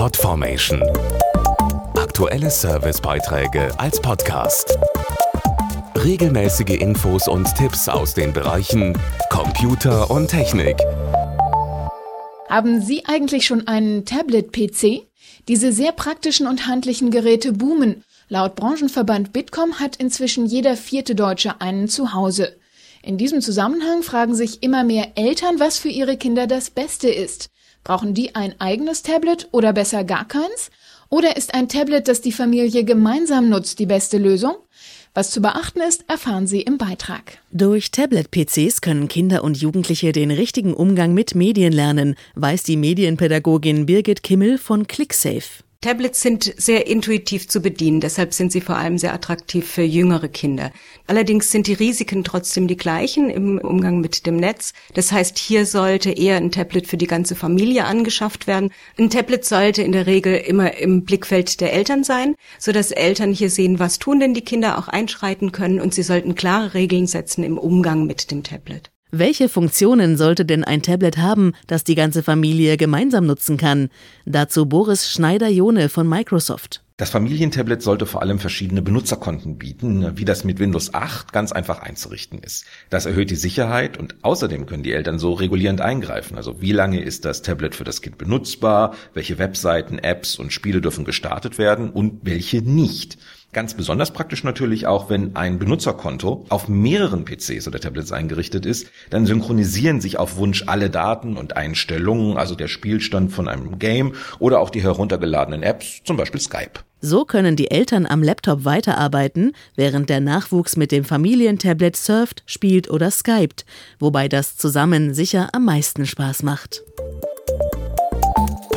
Podformation. Aktuelle Servicebeiträge als Podcast. Regelmäßige Infos und Tipps aus den Bereichen Computer und Technik. Haben Sie eigentlich schon einen Tablet-PC? Diese sehr praktischen und handlichen Geräte boomen. Laut Branchenverband Bitkom hat inzwischen jeder vierte Deutsche einen zu Hause. In diesem Zusammenhang fragen sich immer mehr Eltern, was für ihre Kinder das Beste ist. Brauchen die ein eigenes Tablet oder besser gar keins? Oder ist ein Tablet, das die Familie gemeinsam nutzt, die beste Lösung? Was zu beachten ist, erfahren Sie im Beitrag. Durch Tablet-PCs können Kinder und Jugendliche den richtigen Umgang mit Medien lernen, weiß die Medienpädagogin Birgit Kimmel von ClickSafe. Tablets sind sehr intuitiv zu bedienen, deshalb sind sie vor allem sehr attraktiv für jüngere Kinder. Allerdings sind die Risiken trotzdem die gleichen im Umgang mit dem Netz. Das heißt, hier sollte eher ein Tablet für die ganze Familie angeschafft werden. Ein Tablet sollte in der Regel immer im Blickfeld der Eltern sein, so dass Eltern hier sehen, was tun denn die Kinder, auch einschreiten können und sie sollten klare Regeln setzen im Umgang mit dem Tablet. Welche Funktionen sollte denn ein Tablet haben, das die ganze Familie gemeinsam nutzen kann? Dazu Boris Schneider-Jone von Microsoft. Das Familientablet sollte vor allem verschiedene Benutzerkonten bieten, wie das mit Windows 8 ganz einfach einzurichten ist. Das erhöht die Sicherheit und außerdem können die Eltern so regulierend eingreifen. Also wie lange ist das Tablet für das Kind benutzbar, welche Webseiten, Apps und Spiele dürfen gestartet werden und welche nicht. Ganz besonders praktisch natürlich auch, wenn ein Benutzerkonto auf mehreren PCs oder Tablets eingerichtet ist, dann synchronisieren sich auf Wunsch alle Daten und Einstellungen, also der Spielstand von einem Game oder auch die heruntergeladenen Apps, zum Beispiel Skype. So können die Eltern am Laptop weiterarbeiten, während der Nachwuchs mit dem Familientablet surft, spielt oder skypt, wobei das zusammen sicher am meisten Spaß macht.